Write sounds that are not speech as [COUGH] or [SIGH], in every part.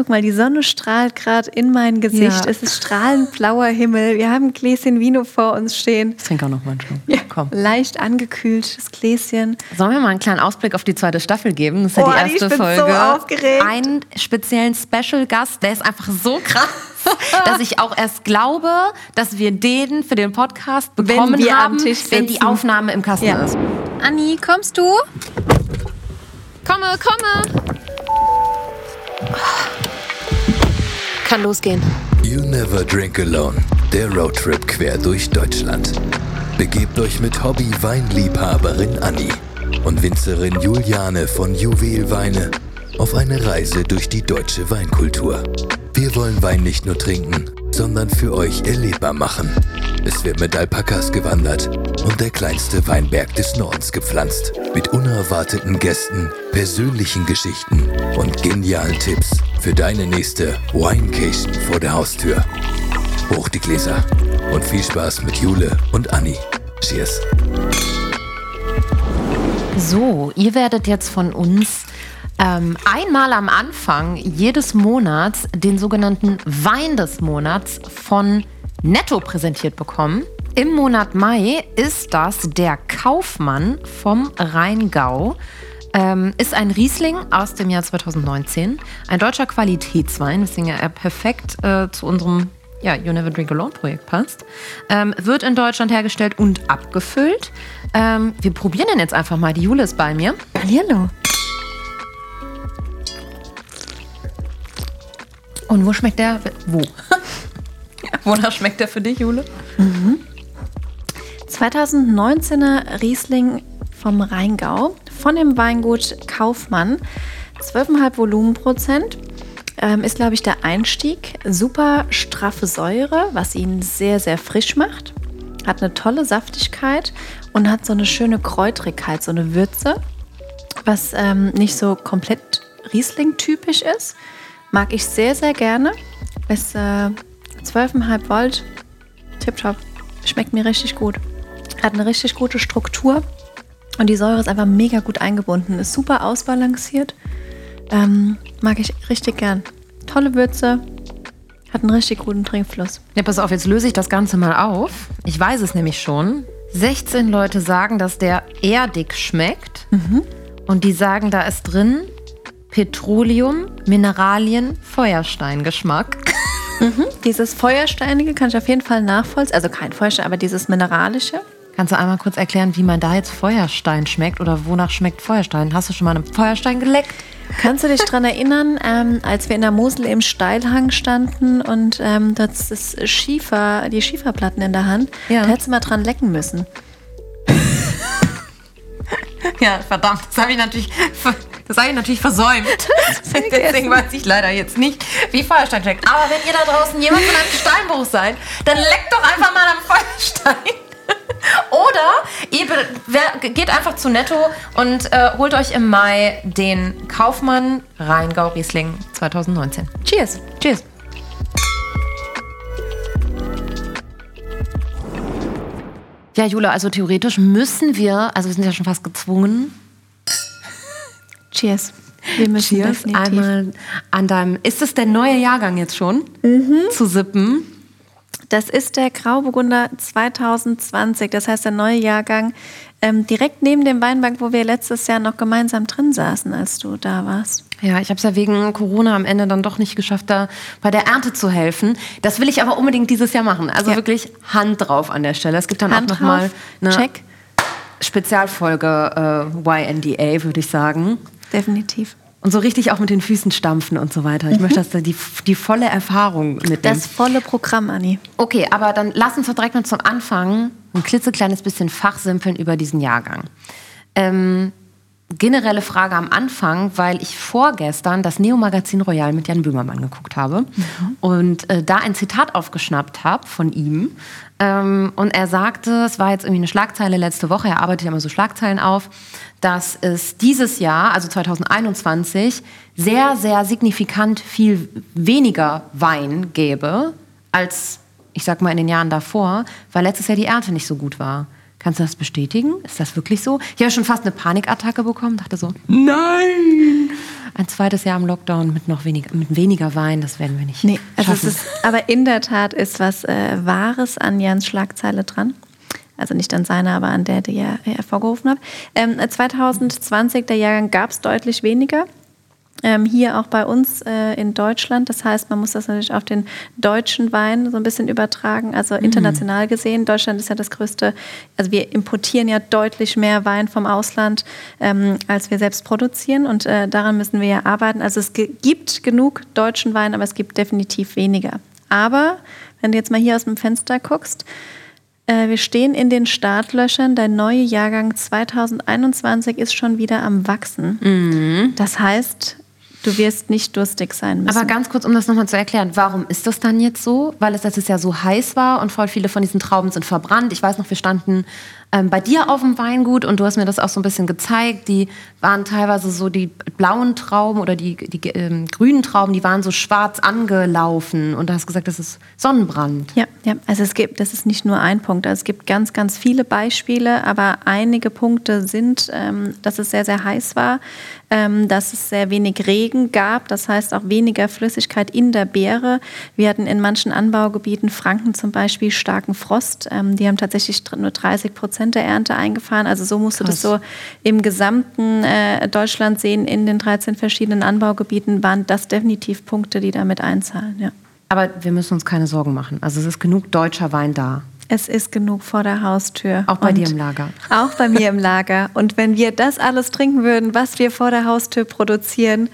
Guck mal, die Sonne strahlt gerade in mein Gesicht. Ja. Es ist strahlend blauer Himmel. Wir haben ein Gläschen Vino vor uns stehen. Ich trinke auch noch mal einen Schluck. Ja, Komm. leicht angekühltes Gläschen. Sollen wir mal einen kleinen Ausblick auf die zweite Staffel geben? Das ist ja Oh, die Anni, erste ich bin Folge. so aufgeregt. Einen speziellen Special-Gast, der ist einfach so krass, [LAUGHS] dass ich auch erst glaube, dass wir den für den Podcast Wenn bekommen am haben, Tisch wenn die. Aufnahme im Kasten Ja. ist. Anni, kommst du? Komme, komme. Kann losgehen. You Never Drink Alone, der Roadtrip quer durch Deutschland. Begebt euch mit Hobby-Weinliebhaberin Anni und Winzerin Juliane von Juwelweine auf eine Reise durch die deutsche Weinkultur. Wir wollen Wein nicht nur trinken, sondern für euch erlebbar machen. Es wird mit Alpakas gewandert und der kleinste Weinberg des Nordens gepflanzt. Mit unerwarteten Gästen, persönlichen Geschichten und genialen Tipps für deine nächste Winecation vor der Haustür. Hoch die Gläser und viel Spaß mit Jule und Anni. Cheers. So, ihr werdet jetzt von uns ähm, einmal am Anfang jedes Monats den sogenannten Wein des Monats von Netto präsentiert bekommen. Im Monat Mai ist das der Kaufmann vom Rheingau. Ähm, ist ein Riesling aus dem Jahr 2019. Ein deutscher Qualitätswein, weswegen er perfekt äh, zu unserem ja, You Never Drink Alone Projekt passt. Ähm, wird in Deutschland hergestellt und abgefüllt. Ähm, wir probieren den jetzt einfach mal. Die Jule ist bei mir. Hallihallo. Und wo schmeckt der? Wo? [LAUGHS] Wonach schmeckt der für dich, Jule? 2019er Riesling vom Rheingau von dem Weingut Kaufmann. 12,5 Volumenprozent. Ähm, ist, glaube ich, der Einstieg. Super straffe Säure, was ihn sehr, sehr frisch macht. Hat eine tolle Saftigkeit und hat so eine schöne Kräutrigkeit, so eine Würze, was ähm, nicht so komplett Riesling-typisch ist. Mag ich sehr, sehr gerne. Ist äh, 12,5 Volt. Tipptopp. Schmeckt mir richtig gut. Hat eine richtig gute Struktur. Und die Säure ist einfach mega gut eingebunden. Ist super ausbalanciert. Ähm, mag ich richtig gern. Tolle Würze. Hat einen richtig guten Trinkfluss. Ja, pass auf, jetzt löse ich das Ganze mal auf. Ich weiß es nämlich schon. 16 Leute sagen, dass der erdig schmeckt. Und die sagen, da ist drin Petroleum, Mineralien, Feuersteingeschmack. Dieses Feuersteinige kann ich auf jeden Fall nachvollziehen. Also kein Feuerstein, aber dieses Mineralische. Kannst du einmal kurz erklären, wie man da jetzt Feuerstein schmeckt oder wonach schmeckt Feuerstein? Hast du schon mal einen Feuerstein geleckt? Kannst du dich daran erinnern, ähm, als wir in der Mosel im Steilhang standen und ähm, das das Schiefer, die Schieferplatten in der Hand, Ja. da hättest du mal dran lecken müssen. [LAUGHS] Ja, verdammt, das habe ich natürlich, das habe ich natürlich versäumt. [LAUGHS] Deswegen weiß ich leider jetzt nicht, wie Feuerstein schmeckt. Aber wenn ihr da draußen jemand von einem Steinbruch seid, dann leckt doch einfach mal am Feuerstein. Oder ihr geht einfach zu Netto und äh, holt euch im Mai den Kaufmann Rheingau Riesling 2019. Cheers. Cheers. Ja, Jule, also theoretisch müssen wir, also wir sind ja schon fast gezwungen, Cheers. Wir müssen Cheers, definitiv. einmal an deinem. Ist es der neue Jahrgang jetzt schon? Zu sippen. Das ist der Grauburgunder 2020, das heißt der neue Jahrgang, ähm, direkt neben dem Weinbank, wo wir letztes Jahr noch gemeinsam drin saßen, als du da warst. Ja, ich habe es ja wegen Corona am Ende dann doch nicht geschafft, da bei der Ernte zu helfen. Das will ich aber unbedingt dieses Jahr machen. Also Ja. wirklich Hand drauf an der Stelle. Es gibt dann Hand auch noch mal drauf, eine check, Spezialfolge äh, YNDA, würde ich sagen. definitiv. Und so richtig auch mit den Füßen stampfen und so weiter. Ich möchte, dass da die, die volle Erfahrung mitnehmen. Das volle Programm, Anni. Okay, aber dann lass uns doch direkt mal zum Anfang ein klitzekleines bisschen fachsimpeln über diesen Jahrgang. Ähm, generelle Frage am Anfang, weil ich vorgestern das Neo-Magazin Royal mit Jan Böhmermann geguckt habe und äh, da ein Zitat aufgeschnappt habe von ihm. Ähm, und er sagte, es war jetzt irgendwie eine Schlagzeile letzte Woche, er arbeitet ja immer so Schlagzeilen auf, dass es dieses Jahr, also 2021, sehr, sehr signifikant viel weniger Wein gäbe als, ich sag mal, in den Jahren davor, weil letztes Jahr die Ernte nicht so gut war. Kannst du das bestätigen? Ist das wirklich so? Ich habe schon fast eine Panikattacke bekommen, dachte so, nein! Ein zweites Jahr im Lockdown mit noch weniger, mit weniger Wein, das werden wir nicht. Nee, also es schaffen. ist, aber in der Tat ist was äh, Wahres an Jans Schlagzeile dran. Also nicht an seiner, aber an der, die er hervorgerufen hat. Ähm, 2020, der Jahrgang, gab es deutlich weniger. Ähm, hier auch bei uns äh, in Deutschland. Das heißt, man muss das natürlich auf den deutschen Wein so ein bisschen übertragen. Also international gesehen, Deutschland ist ja das größte, also wir importieren ja deutlich mehr Wein vom Ausland, ähm, als wir selbst produzieren. Und äh, daran müssen wir ja arbeiten. Also es gibt genug deutschen Wein, aber es gibt definitiv weniger. Aber wenn du jetzt mal hier aus dem Fenster guckst, äh, wir stehen in den Startlöchern. Der neue Jahrgang 2021 ist schon wieder am Wachsen. Das heißt, du wirst nicht durstig sein müssen. Aber ganz kurz, um das nochmal zu erklären, warum ist das dann jetzt so? Weil es letztes Jahr so heiß war und voll viele von diesen Trauben sind verbrannt. Ich weiß noch, wir standen ähm, bei dir auf dem Weingut und du hast mir das auch so ein bisschen gezeigt. Die waren teilweise so die blauen Trauben oder die, die ähm, grünen Trauben, die waren so schwarz angelaufen und du hast gesagt, das ist Sonnenbrand. Ja, ja, also es gibt, das ist nicht nur ein Punkt, also es gibt ganz, ganz viele Beispiele, aber einige Punkte sind, ähm, dass es sehr, sehr heiß war, ähm, dass es sehr wenig Regen gab, das heißt auch weniger Flüssigkeit in der Beere. Wir hatten in manchen Anbaugebieten, Franken zum Beispiel, starken Frost. Ähm, die haben tatsächlich nur 30 Prozent der Ernte eingefahren. Also so musst du das so im gesamten äh, Deutschland sehen. In den 13 verschiedenen Anbaugebieten waren das definitiv Punkte, die damit einzahlen. Ja. Aber wir müssen uns keine Sorgen machen. Also es ist genug deutscher Wein da. Es ist genug vor der Haustür. Auch bei Und dir im Lager. Auch bei mir im Lager. [LAUGHS] Und wenn wir das alles trinken würden, was wir vor der Haustür produzieren,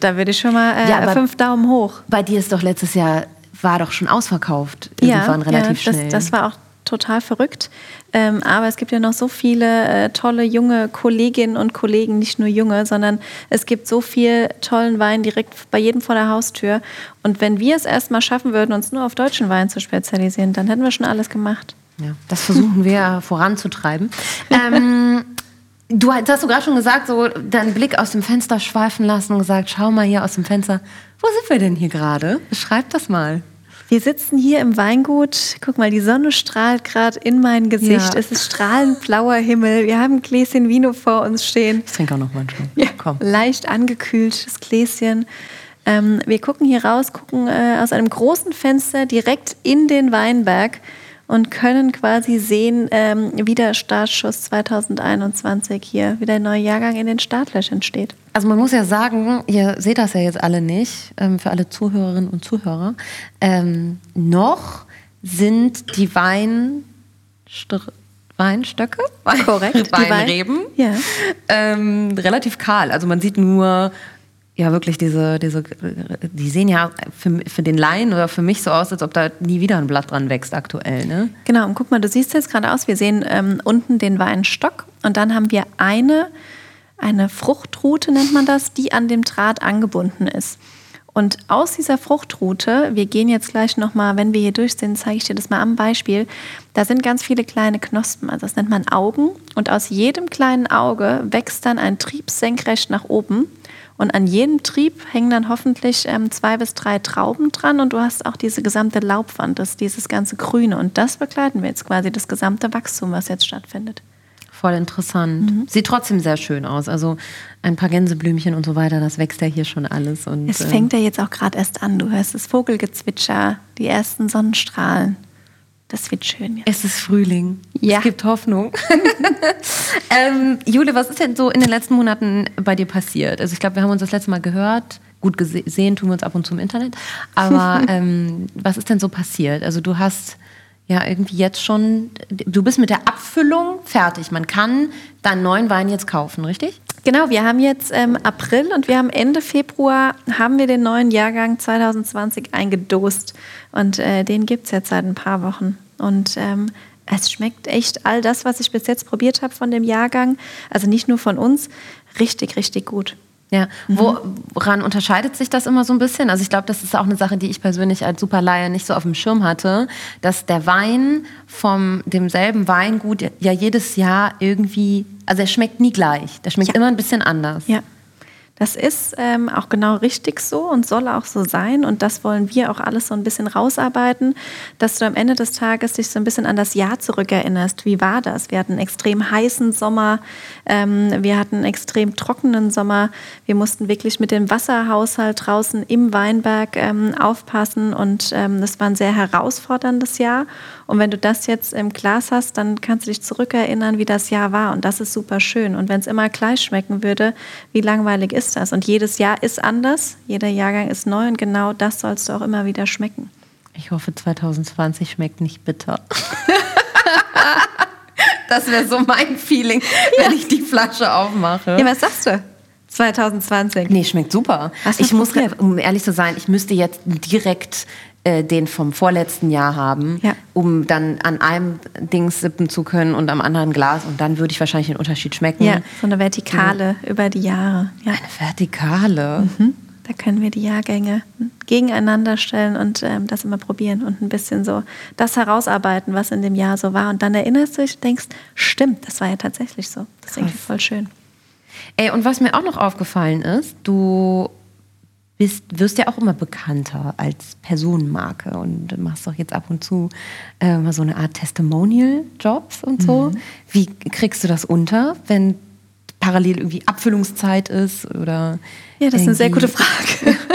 da würde ich schon mal äh, Ja, fünf Daumen hoch. Bei dir ist doch letztes Jahr, war doch schon ausverkauft. Irgendwann relativ ja, das, schnell. das war auch total verrückt. Ähm, aber es gibt ja noch so viele äh, tolle junge Kolleginnen und Kollegen, nicht nur junge, sondern es gibt so viel tollen Wein direkt bei jedem vor der Haustür. Und wenn wir es erstmal schaffen würden, uns nur auf deutschen Wein zu spezialisieren, dann hätten wir schon alles gemacht. Ja, das versuchen wir [LAUGHS] voranzutreiben. [LAUGHS] Ähm, du hast hast du gerade schon gesagt, so deinen Blick aus dem Fenster schweifen lassen und gesagt, schau mal hier aus dem Fenster. Wo sind wir denn hier gerade? Beschreib das mal. Wir sitzen hier im Weingut. Guck mal, die Sonne strahlt gerade in mein Gesicht. Ja. Es ist strahlend blauer Himmel. Wir haben ein Gläschen Vino vor uns stehen. Ich trinke auch noch mal einen Schluck. Komm. Leicht angekühltes Gläschen. Ähm, wir gucken hier raus, gucken äh, aus einem großen Fenster direkt in den Weinberg und können quasi sehen, ähm, wie der Startschuss 2021 hier, wie der neue Jahrgang in den Startlöchern steht. Also man muss ja sagen, ihr seht das ja jetzt alle nicht, ähm, für alle Zuhörerinnen und Zuhörer. Ähm, noch sind die Wein Weinstöcke, Korrekt. Die [LAUGHS] Wein- Weinreben, Ja. ähm, relativ kahl. Also man sieht nur ja wirklich diese, diese, die sehen ja für, für den Laien oder für mich so aus, als ob da nie wieder ein Blatt dran wächst aktuell. Ne? Genau, und guck mal, du siehst jetzt gerade aus, wir sehen ähm, unten den Weinstock und dann haben wir eine, eine Fruchtrute, nennt man das, die an dem Draht angebunden ist. Und aus dieser Fruchtrute, wir gehen jetzt gleich nochmal, wenn wir hier durch sind, zeige ich dir das mal am Beispiel, da sind ganz viele kleine Knospen, also das nennt man Augen. Und aus jedem kleinen Auge wächst dann ein Trieb senkrecht nach oben. Und an jedem Trieb hängen dann hoffentlich ähm, zwei bis drei Trauben dran und du hast auch diese gesamte Laubwand, das, dieses ganze Grüne. Und das begleiten wir jetzt quasi, das gesamte Wachstum, was jetzt stattfindet. Voll interessant. Sieht trotzdem sehr schön aus. Also ein paar Gänseblümchen und so weiter, das wächst ja hier schon alles. Und, Es ähm, fängt ja jetzt auch gerade erst an. Du hörst das Vogelgezwitscher, die ersten Sonnenstrahlen. Das wird schön. Ja. Es ist Frühling. Ja. Es gibt Hoffnung. [LAUGHS] ähm, Jule, was ist denn so in den letzten Monaten bei dir passiert? Also ich glaube, wir haben uns das letzte Mal gehört. Gut gesehen tun wir uns ab und zu im Internet. Aber [LAUGHS] ähm, was ist denn so passiert? Also du hast ja irgendwie jetzt schon, du bist mit der Abfüllung fertig. Man kann deinen neuen Wein jetzt kaufen, richtig? Genau, wir haben jetzt ähm, April und wir haben Ende Februar haben wir den neuen Jahrgang 2020 eingedost. Und äh, den gibt es jetzt seit ein paar Wochen. Und ähm, es schmeckt echt all das, was ich bis jetzt probiert habe von dem Jahrgang, also nicht nur von uns, richtig, richtig gut. Ja, woran unterscheidet sich das immer so ein bisschen? Also ich glaube, das ist auch eine Sache, die ich persönlich als Superleihe nicht so auf dem Schirm hatte, dass der Wein vom demselben Weingut ja jedes Jahr irgendwie, also er schmeckt nie gleich. Der schmeckt Ja. immer ein bisschen anders. Ja. Das ist ähm, auch genau richtig so und soll auch so sein. Und das wollen wir auch alles so ein bisschen rausarbeiten, dass du am Ende des Tages dich so ein bisschen an das Jahr zurückerinnerst. Wie war das? Wir hatten einen extrem heißen Sommer, ähm, wir hatten einen extrem trockenen Sommer. Wir mussten wirklich mit dem Wasserhaushalt draußen im Weinberg ähm, aufpassen und ähm, das war ein sehr herausforderndes Jahr. Und wenn du das jetzt im Glas hast, dann kannst du dich zurückerinnern, wie das Jahr war. Und das ist super schön. Und wenn es immer gleich schmecken würde, wie langweilig ist das? Und jedes Jahr ist anders, jeder Jahrgang ist neu und genau das sollst du auch immer wieder schmecken. Ich hoffe, 2020 schmeckt nicht bitter. [LAUGHS] das wäre so mein Feeling, wenn ich die Flasche aufmache. Ja, was sagst du? 2020. Nee, schmeckt super. Ich muss, um ehrlich zu sein, ich müsste jetzt direkt äh, den vom vorletzten Jahr haben, Ja. um dann an einem Dings sippen zu können und am anderen Glas und dann würde ich wahrscheinlich den Unterschied schmecken. Ja, so eine Vertikale über die Jahre. Ja. Eine Vertikale. Da können wir die Jahrgänge gegeneinander stellen und ähm, das immer probieren und ein bisschen so das herausarbeiten, was in dem Jahr so war. Und dann erinnerst du dich und denkst, stimmt, das war ja tatsächlich so. Das ist irgendwie voll schön. Ey, und was mir auch noch aufgefallen ist, du bist, wirst ja auch immer bekannter als Personenmarke und machst doch jetzt ab und zu äh, mal so eine Art Testimonial-Jobs und so. Wie kriegst du das unter, wenn parallel irgendwie Abfüllungszeit ist oder Ja, das ist eine sehr gute Frage. [LAUGHS]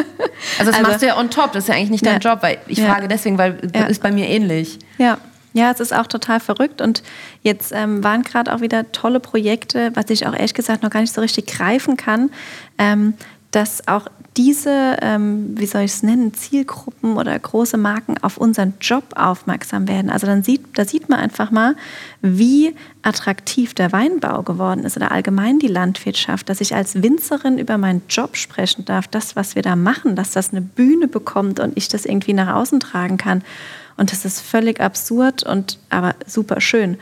Also das Also- machst du ja on top, das ist ja eigentlich nicht dein Ja. Job, weil ich Ja. frage deswegen, weil Ja. ist bei mir ähnlich. Ja. Ja, es ist auch total verrückt und jetzt ähm, waren gerade auch wieder tolle Projekte, was ich auch ehrlich gesagt noch gar nicht so richtig greifen kann, ähm, dass auch diese, ähm, wie soll ich es nennen, Zielgruppen oder große Marken auf unseren Job aufmerksam werden. Also dann sieht, da sieht man einfach mal, wie attraktiv der Weinbau geworden ist oder allgemein die Landwirtschaft, dass ich als Winzerin über meinen Job sprechen darf, das, was wir da machen, dass das eine Bühne bekommt und ich das irgendwie nach außen tragen kann. Und das ist völlig absurd und aber super schön.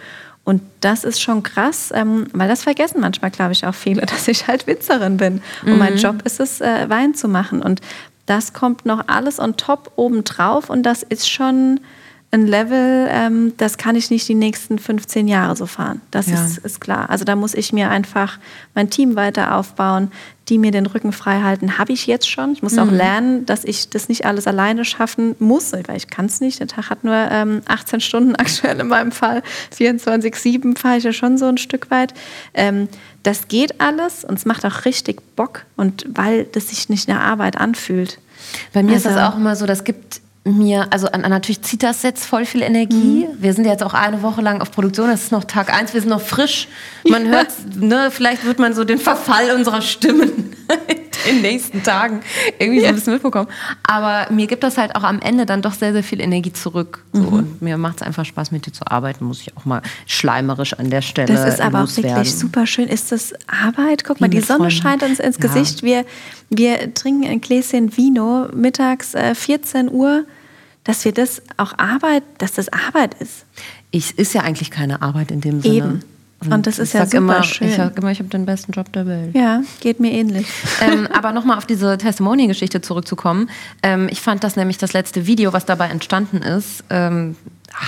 Und das ist schon krass, ähm, weil das vergessen manchmal, glaube ich, auch viele, [LAUGHS] dass ich halt Winzerin bin. Und mein Job ist es, äh, Wein zu machen. Und das kommt noch alles on top obendrauf. Und das ist schon ein Level, ähm, das kann ich nicht die nächsten 15 Jahre so fahren. Das Ja. ist, ist klar. Also da muss ich mir einfach mein Team weiter aufbauen, die mir den Rücken frei halten. Habe ich jetzt schon. Ich muss auch lernen, dass ich das nicht alles alleine schaffen muss, weil ich kann es nicht. Der Tag hat nur ähm, 18 Stunden [LAUGHS] aktuell in meinem Fall. 24-7 fahre ich ja schon so ein Stück weit. Ähm, das geht alles und es macht auch richtig Bock und weil das sich nicht nach Arbeit anfühlt. Bei mir ist das Also- auch immer so, das gibt mir, also natürlich zieht das jetzt voll viel Energie. Wir sind ja jetzt auch eine Woche lang auf Produktion, das ist noch Tag eins, wir sind noch frisch. Man hört, ne, vielleicht wird man so den Verfall unserer Stimmen [LAUGHS] in den nächsten Tagen irgendwie so ein bisschen mitbekommen. Aber mir gibt das halt auch am Ende dann doch sehr, sehr viel Energie zurück. So. Und mir macht es einfach Spaß, mit dir zu arbeiten, muss ich auch mal schleimerisch an der Stelle Das ist aber auch loswerden. wirklich super schön. Ist das Arbeit? Guck mal, Wie die mit Sonne Freunden. scheint uns ins Ja. Gesicht. Wir, wir trinken ein Gläschen Vino mittags äh, 14 Uhr. Dass wir das auch Arbeit, dass das Arbeit ist. Ich ist ja eigentlich keine Arbeit in dem Sinne. Eben. Und das ich ist ja super immer, schön. Ich sag immer, ich habe den besten Job der Welt. Ja, geht mir ähnlich. [LAUGHS] ähm, aber nochmal auf diese Testimonial-Geschichte zurückzukommen. Ähm, ich fand das nämlich das letzte Video, was dabei entstanden ist, ähm,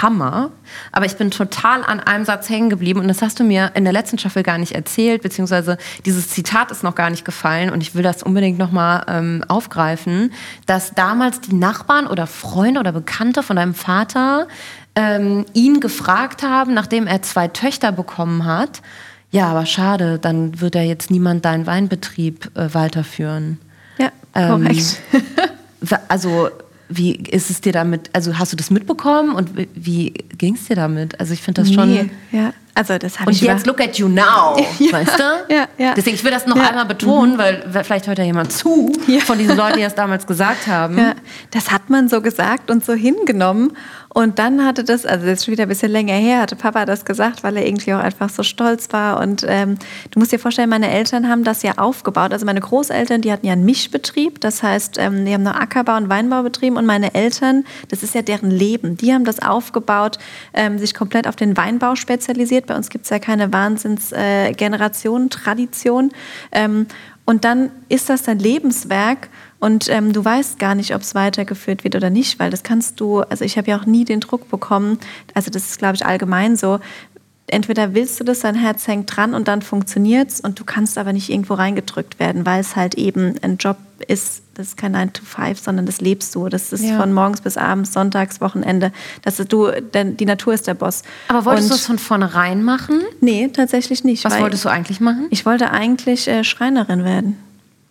Hammer. Aber ich bin total an einem Satz hängen geblieben und das hast du mir in der letzten Staffel gar nicht erzählt, beziehungsweise dieses Zitat ist noch gar nicht gefallen und ich will das unbedingt nochmal ähm, aufgreifen, dass damals die Nachbarn oder Freunde oder Bekannte von deinem Vater ähm, ihn gefragt haben, nachdem er zwei Töchter bekommen hat, ja, aber schade, dann wird ja jetzt niemand deinen Weinbetrieb äh, weiterführen. Ja, Ähm, korrekt. [LAUGHS] Wa- Also, wie ist es dir damit, also hast du das mitbekommen und wie- ging es dir damit? Also ich finde das schon... Nee, ja, also das habe Und ich jetzt über- look at you now, [LAUGHS] weißt du? Ja, ja. Deswegen, ich will das noch Ja. Einmal betonen, weil vielleicht hört ja jemand zu von diesen Leuten, die das damals gesagt haben. Ja, das hat man so gesagt und so hingenommen. Und dann hatte das, also das ist schon wieder ein bisschen länger her, hatte Papa das gesagt, weil er irgendwie auch einfach so stolz war. Und ähm, du musst dir vorstellen, meine Eltern haben das ja aufgebaut. Also meine Großeltern, die hatten ja einen Mischbetrieb. Das heißt, ähm, die haben noch Ackerbau und Weinbau betrieben. Und meine Eltern, das ist ja deren Leben. Die haben das aufgebaut, ähm, sich komplett auf den Weinbau spezialisiert. Bei uns gibt es ja keine Wahnsinns-Generation, Tradition. Ähm, und dann ist das dein Lebenswerk und ähm, du weißt gar nicht, ob es weitergeführt wird oder nicht, weil das kannst du, also ich habe ja auch nie den Druck bekommen, also das ist, glaube ich, allgemein so, entweder willst du das, dein Herz hängt dran und dann funktioniert's und du kannst aber nicht irgendwo reingedrückt werden, weil es halt eben ein Job ist, das ist kein 9 to 5, sondern das lebst du. Das ist Ja. von morgens bis abends, sonntags, Wochenende. Das du, denn die Natur ist der Boss. Aber wolltest du es von vornherein machen? Nee, tatsächlich nicht. Was wolltest du eigentlich machen? Ich wollte eigentlich äh, Schreinerin werden.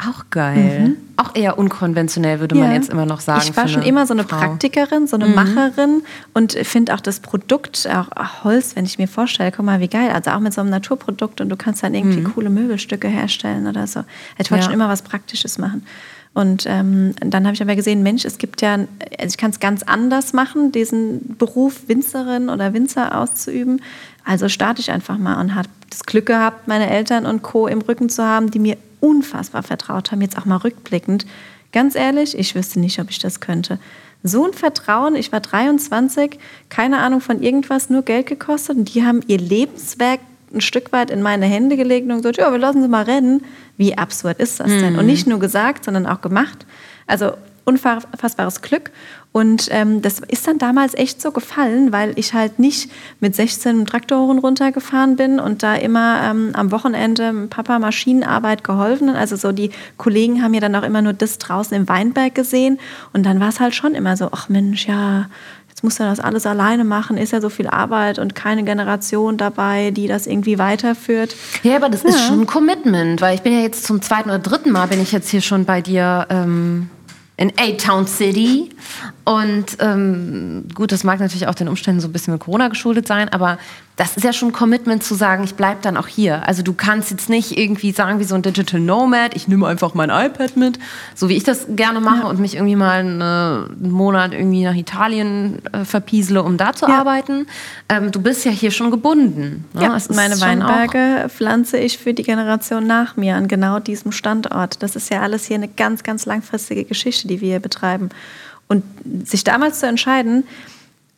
Auch geil. Auch eher unkonventionell, würde man Mhm. Ja. jetzt immer noch sagen. Ich war schon immer so eine Frau. Praktikerin, so eine Macherin und finde auch das Produkt, auch, auch Holz, wenn ich mir vorstelle, guck mal, wie geil. Also auch mit so einem Naturprodukt und du kannst dann irgendwie coole Möbelstücke herstellen oder so. Ich wollte Ja. schon immer was Praktisches machen. Und ähm, dann habe ich aber gesehen, Mensch, es gibt ja, also ich kann es ganz anders machen, diesen Beruf Winzerin oder Winzer auszuüben. Also starte ich einfach mal und habe das Glück gehabt, meine Eltern und Co. im Rücken zu haben, die mir unfassbar vertraut haben, jetzt auch mal rückblickend. Ganz ehrlich, ich wüsste nicht, ob ich das könnte. So ein Vertrauen, ich war 23, keine Ahnung von irgendwas, nur Geld gekostet und die haben ihr Lebenswerk ein Stück weit in meine Hände gelegt und gesagt, ja, wir lassen sie mal rennen. Wie absurd ist das denn? Und nicht nur gesagt, sondern auch gemacht. Also unfassbares Glück. Und ähm, das ist dann damals echt so gefallen, weil ich halt nicht mit 16 im Traktorhoren runtergefahren bin und da immer ähm, am Wochenende Papa Maschinenarbeit geholfen. Also so die Kollegen haben ja dann auch immer nur das draußen im Weinberg gesehen. Und dann war es halt schon immer so, ach Mensch, ja, jetzt muss er das alles alleine machen, ist ja so viel Arbeit und keine Generation dabei, die das irgendwie weiterführt. Ja, aber das ist Ja. schon ein Commitment, weil ich bin ja jetzt zum zweiten oder dritten Mal bin ich jetzt hier schon bei dir ähm, in A-Town City. Und ähm, gut, das mag natürlich auch den Umständen so ein bisschen mit Corona geschuldet sein, aber das ist ja schon ein Commitment zu sagen, ich bleibe dann auch hier. Also du kannst jetzt nicht irgendwie sagen wie so ein Digital Nomad, ich nehme einfach mein iPad mit, so wie ich das gerne mache und mich irgendwie mal einen, Monat irgendwie nach Italien äh, verpiesele, um da zu Ja. arbeiten. Ähm, du bist ja hier schon gebunden. Ne? Ja, meine Weinberge pflanze ich für die Generation nach mir an genau diesem Standort. Das ist ja alles hier eine ganz, ganz langfristige Geschichte, die wir hier betreiben. Und sich damals zu entscheiden,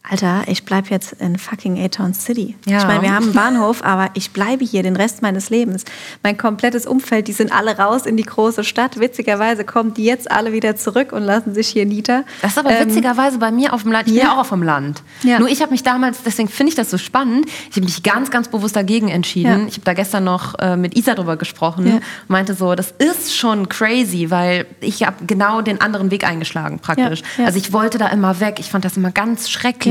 Alter, ich bleibe jetzt in fucking A-Town City. Ja. Ich meine, wir haben einen Bahnhof, aber ich bleibe hier den Rest meines Lebens. Mein komplettes Umfeld, die sind alle raus in die große Stadt. Witzigerweise kommen die jetzt alle wieder zurück und lassen sich hier nieder. Das ist aber Ähm, witzigerweise bei mir auf dem Land. Ich bin ja. ja auch auf dem Land. Ja. Nur ich habe mich damals, deswegen finde ich das so spannend, ich habe mich ganz, ganz bewusst dagegen entschieden. Ja. Ich habe da gestern noch äh, mit Isa drüber gesprochen. Ja. Meinte so, das ist schon crazy, weil ich habe genau den anderen Weg eingeschlagen praktisch. Ja. Ja. Also ich wollte da immer weg. Ich fand das immer ganz schrecklich,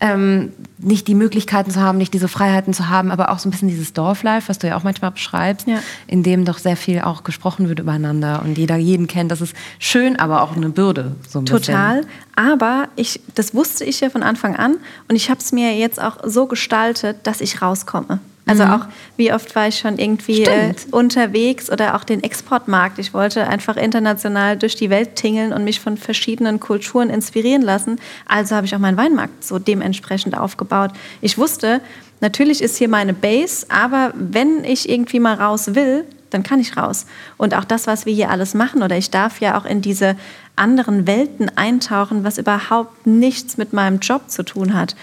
ähm, nicht die Möglichkeiten zu haben, nicht diese Freiheiten zu haben, aber auch so ein bisschen dieses Dorflife, was du ja auch manchmal beschreibst, Ja. in dem doch sehr viel auch gesprochen wird übereinander und jeder jeden kennt. Das ist schön, aber auch eine Bürde. So ein bisschen. Total. Aber ich, das wusste ich ja von Anfang an und ich habe es mir jetzt auch so gestaltet, dass ich rauskomme. Also auch, wie oft war ich schon irgendwie äh, unterwegs oder auch den Exportmarkt. Ich wollte einfach international durch die Welt tingeln und mich von verschiedenen Kulturen inspirieren lassen. Also habe ich auch meinen Weinmarkt so dementsprechend aufgebaut. Ich wusste, natürlich ist hier meine Base, aber wenn ich irgendwie mal raus will, dann kann ich raus. Und auch das, was wir hier alles machen, oder ich darf ja auch in diese anderen Welten eintauchen, was überhaupt nichts mit meinem Job zu tun hat.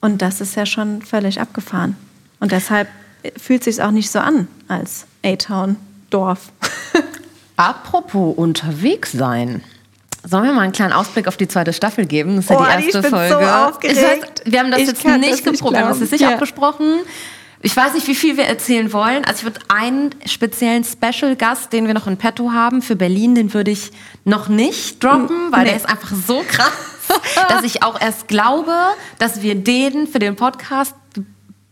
Und das ist ja schon völlig abgefahren. Und deshalb fühlt es sich auch nicht so an als A-Town-Dorf. [LAUGHS] Apropos unterwegs sein. Sollen wir mal einen kleinen Ausblick auf die zweite Staffel geben? Das ist ja Oh, die Anni, erste ich bin Folge. so aufgeregt. Ich weiß, wir haben das Ich jetzt nicht geprobt, wir haben das jetzt nicht Ja. abgesprochen. Ich weiß nicht, wie viel wir erzählen wollen. Also ich würde einen speziellen Special-Gast, den wir noch in petto haben für Berlin, den würde ich noch nicht droppen, weil Nee. der ist einfach so krass, [LAUGHS] dass ich auch erst glaube, dass wir den für den Podcast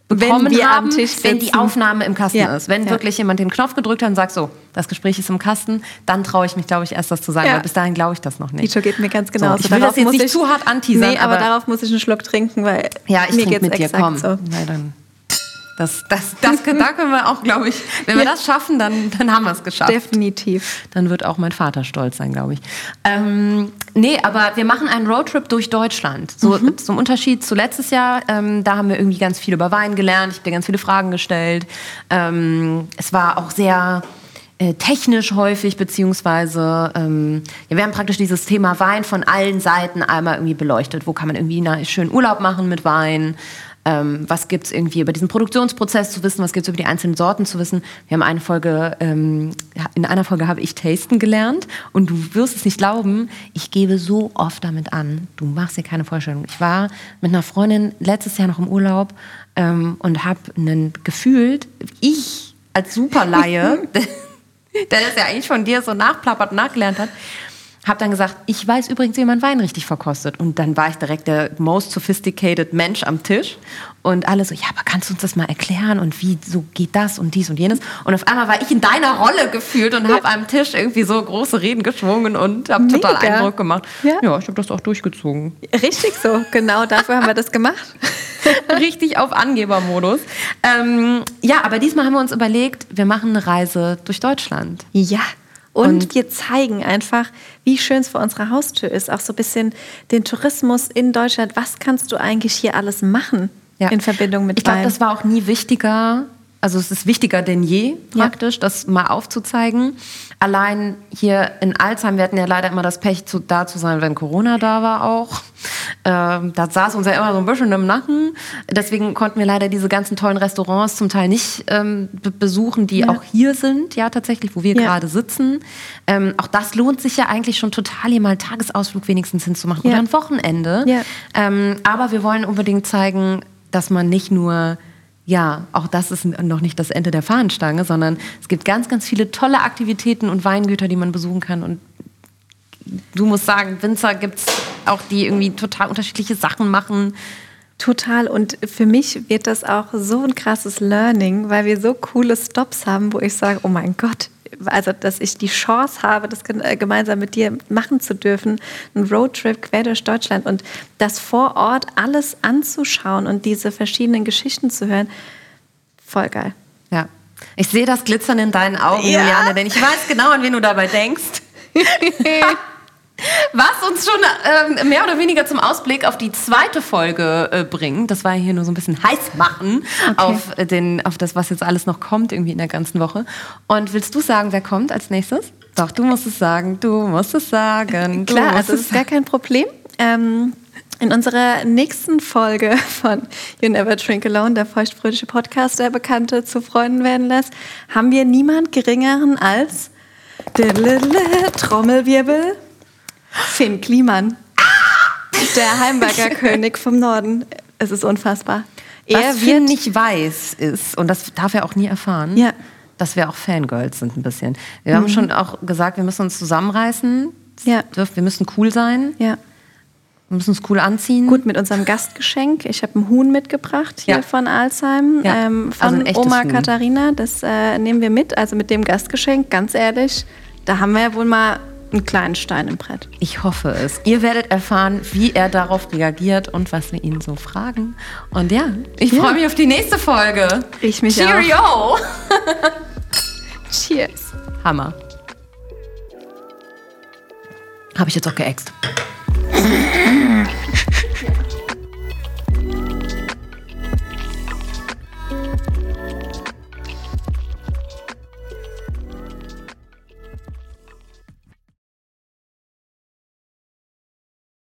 bekommen wir am haben, wenn die. Aufnahme im Kasten Ja. ist. Wenn Ja. wirklich jemand den Knopf gedrückt hat und sagt, so, das Gespräch ist im Kasten, dann traue ich mich, glaube ich, erst das zu sagen, Ja. weil bis dahin glaube ich das noch nicht. Dito geht mir ganz genau So, ich will das jetzt nicht zu hart anteasern, Nee, aber, aber- darauf muss ich einen Schluck trinken, weil Ja, ich mir geht's mit dir, exakt komm. so. Ja, dann. Das, das, das, [LAUGHS] da können wir auch, glaube ich, wenn wir Ja. das schaffen, dann, dann haben wir es geschafft. Definitiv. Dann wird auch mein Vater stolz sein, glaube ich. Ähm, nee, aber wir machen einen Roadtrip durch Deutschland. So Mhm. zum Unterschied zu letztes Jahr. Ähm, da haben wir irgendwie ganz viel über Wein gelernt. Ich habe dir ganz viele Fragen gestellt. Ähm, es war auch sehr äh, technisch häufig, beziehungsweise ähm, ja, wir haben praktisch dieses Thema Wein von allen Seiten einmal irgendwie beleuchtet. Wo kann man irgendwie einen schönen Urlaub machen mit Wein? Ähm, was gibt es irgendwie über diesen Produktionsprozess zu wissen, was gibt es über die einzelnen Sorten zu wissen. Wir haben eine Folge, ähm, in einer Folge habe ich Tasten gelernt und du wirst es nicht glauben, ich gebe so oft damit an, du machst dir keine Vorstellung. Ich war mit einer Freundin letztes Jahr noch im Urlaub ähm, und habe gefühlt, ich als Superlaie, [LAUGHS] der das ja eigentlich von dir so nachplappert und nachgelernt hat, habe dann gesagt, ich weiß übrigens, wie man Wein richtig verkostet. Und dann war ich direkt der most sophisticated Mensch am Tisch. Und alle so, ja, aber kannst du uns das mal erklären? Und wie, so geht das und dies und jenes? Und auf einmal war ich in deiner Rolle gefühlt und habe am Tisch irgendwie so große Reden geschwungen und habe total Eindruck gemacht. Ja, ja ich habe das auch durchgezogen. Richtig so, genau dafür haben wir das gemacht. [LAUGHS] Richtig auf Angebermodus. Ähm, ja, aber diesmal haben wir uns überlegt, wir machen eine Reise durch Deutschland. Ja, und, und, wir zeigen einfach, wie schön es vor unserer Haustür ist. Auch so ein bisschen den Tourismus in Deutschland. Was kannst du eigentlich hier alles machen ja. in Verbindung mit Ich glaube, das war auch nie wichtiger also es ist wichtiger denn je praktisch, ja. das mal aufzuzeigen. Allein hier in Alzheim, wir hatten ja leider immer das Pech, zu, da zu sein, wenn Corona da war auch. Ähm, da saß uns ja immer so ein bisschen im Nacken. Deswegen konnten wir leider diese ganzen tollen Restaurants zum Teil nicht ähm, besuchen, die ja. auch hier sind, ja tatsächlich, wo wir ja. gerade sitzen. Ähm, auch das lohnt sich ja eigentlich schon total, hier mal einen Tagesausflug wenigstens hinzumachen oder ein Wochenende. Ähm, aber wir wollen unbedingt zeigen, dass man nicht nur ja, auch das ist noch nicht das Ende der Fahnenstange, sondern es gibt ganz, ganz viele tolle Aktivitäten und Weingüter, die man besuchen kann. Und du musst sagen, Winzer gibt es auch, die irgendwie total unterschiedliche Sachen machen. Total. Und für mich wird das auch so ein krasses Learning, weil wir so coole Stops haben, wo ich sage, oh mein Gott, also dass ich die Chance habe, das äh, gemeinsam mit dir machen zu dürfen, einen Roadtrip quer durch Deutschland und das vor Ort alles anzuschauen und diese verschiedenen Geschichten zu hören, voll geil. Ja. Ich sehe das Glitzern in deinen Augen, ja. Juliane, denn ich weiß genau, an wen du dabei denkst. [LAUGHS] Was uns schon ähm, mehr oder weniger zum Ausblick auf die zweite Folge äh, bringt. Das war hier nur so ein bisschen heiß machen okay. auf, äh, den, auf das, was jetzt alles noch kommt, irgendwie in der ganzen Woche. Und willst du sagen, wer kommt als nächstes? Doch, du musst es sagen. Du musst es sagen. [LAUGHS] Klar, also es ist gar kein Problem. Ähm, in unserer nächsten Folge [LAUGHS] von You Never Drink Alone, der feuchtfröhliche Podcast, der Bekannte zu Freunden werden lässt, haben wir niemand Geringeren als Trommelwirbel Finn Kliman. Der Heimberger [LAUGHS] König vom Norden. Es ist unfassbar. Er Was Finn nicht weiß ist, und das darf er auch nie erfahren, ja. dass wir auch Fangirls sind ein bisschen. Wir mhm. haben schon auch gesagt, wir müssen uns zusammenreißen. Ja. Wir müssen cool sein. Ja. Wir müssen uns cool anziehen. Gut, mit unserem Gastgeschenk. Ich habe ein Huhn mitgebracht hier ja. von Alzheim. Ja. Ähm, von also Oma Huhn. Katharina. Das äh, nehmen wir mit. Also mit dem Gastgeschenk, ganz ehrlich, da haben wir ja wohl mal einen kleinen Stein im Brett. Ich hoffe es. Ihr werdet erfahren, wie er darauf reagiert und was wir ihn so fragen. Und ja, ich ja. freue mich auf die nächste Folge. Ich mich Cheerio. auch. [LAUGHS] Cheers. Hammer. Habe ich jetzt auch geäxt. [LAUGHS]